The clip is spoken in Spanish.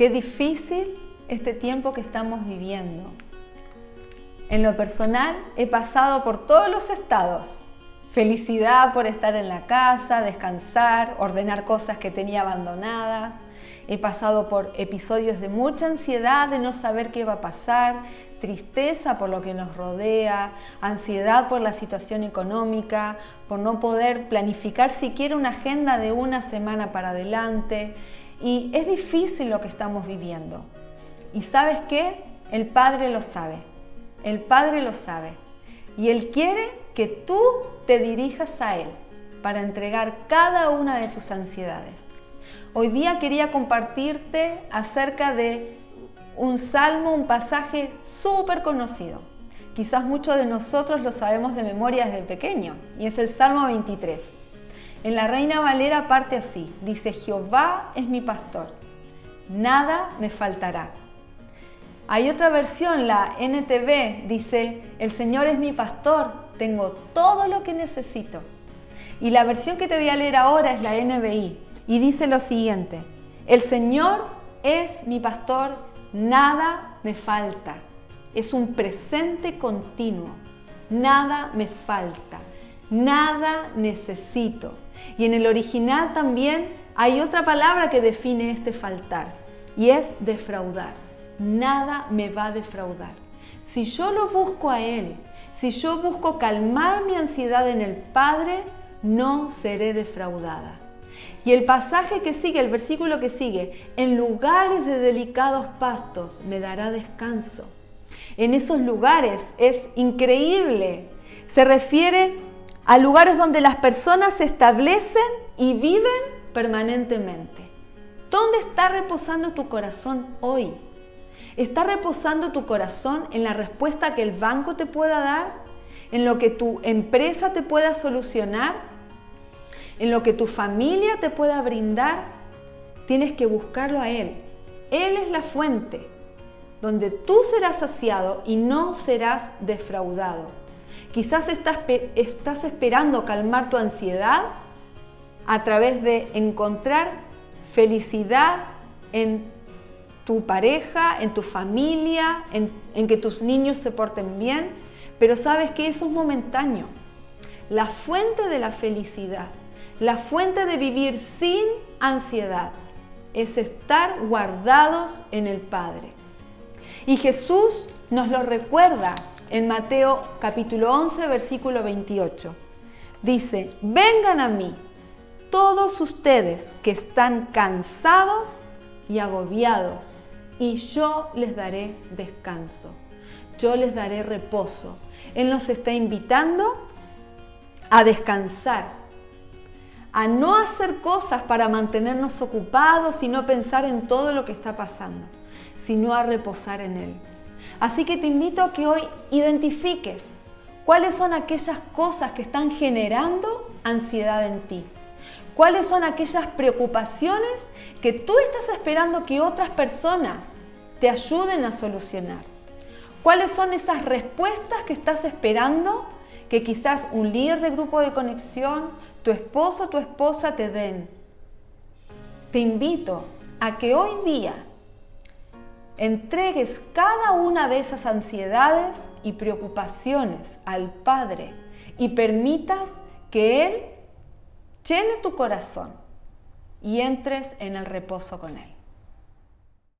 Qué difícil este tiempo que estamos viviendo. En lo personal he pasado por todos los estados. Felicidad por estar en la casa, descansar, ordenar cosas que tenía abandonadas. He pasado por episodios de mucha ansiedad de no saber qué va a pasar, tristeza por lo que nos rodea, ansiedad por la situación económica, por no poder planificar siquiera una agenda de una semana para adelante. Y es difícil lo que estamos viviendo. ¿Y sabes qué? El Padre lo sabe. El Padre lo sabe. Y Él quiere que tú te dirijas a Él para entregar cada una de tus ansiedades. Hoy día quería compartirte acerca de un salmo, un pasaje súper conocido. Quizás muchos de nosotros lo sabemos de memoria desde pequeño, y es el Salmo 23. En la Reina Valera parte así, dice, Jehová es mi pastor, nada me faltará. Hay otra versión, la NTV, dice, el Señor es mi pastor, tengo todo lo que necesito. Y la versión que te voy a leer ahora es la NBI y dice lo siguiente, el Señor es mi pastor, nada me falta. Es un presente continuo, nada me falta, nada necesito. Y en el original también hay otra palabra que define este faltar y es defraudar nada me va a defraudar. Si yo lo busco a Él, si yo busco calmar mi ansiedad en el Padre, no seré defraudada. Y el pasaje que sigue, el versículo que sigue, en lugares de delicados pastos me dará descanso. En esos lugares es increíble. Se refiere a lugares donde las personas se establecen y viven permanentemente. ¿Dónde está reposando tu corazón hoy? ¿Está reposando tu corazón en la respuesta que el banco te pueda dar? ¿En lo que tu empresa te pueda solucionar? ¿En lo que tu familia te pueda brindar? Tienes que buscarlo a Él. Él es la fuente donde tú serás saciado y no serás defraudado. Quizás estás, esperando calmar tu ansiedad a través de encontrar felicidad en tu pareja, en tu familia, en, que tus niños se porten bien, pero sabes que eso es momentáneo. La fuente de la felicidad, la fuente de vivir sin ansiedad, es estar guardados en el Padre. Y Jesús nos lo recuerda en Mateo capítulo 11, versículo 28. Dice, vengan a mí todos ustedes que están cansados y agobiados y yo les daré descanso, yo les daré reposo. Él nos está invitando a descansar, a no hacer cosas para mantenernos ocupados y no pensar en todo lo que está pasando, sino a reposar en Él. Así que te invito a que hoy identifiques cuáles son aquellas cosas que están generando ansiedad en ti. ¿Cuáles son aquellas preocupaciones que tú estás esperando que otras personas te ayuden a solucionar? ¿Cuáles son esas respuestas que estás esperando que quizás un líder de grupo de conexión, tu esposo o tu esposa te den? Te invito a que hoy día entregues cada una de esas ansiedades y preocupaciones al Padre y permitas que Él llene tu corazón y entres en el reposo con Él.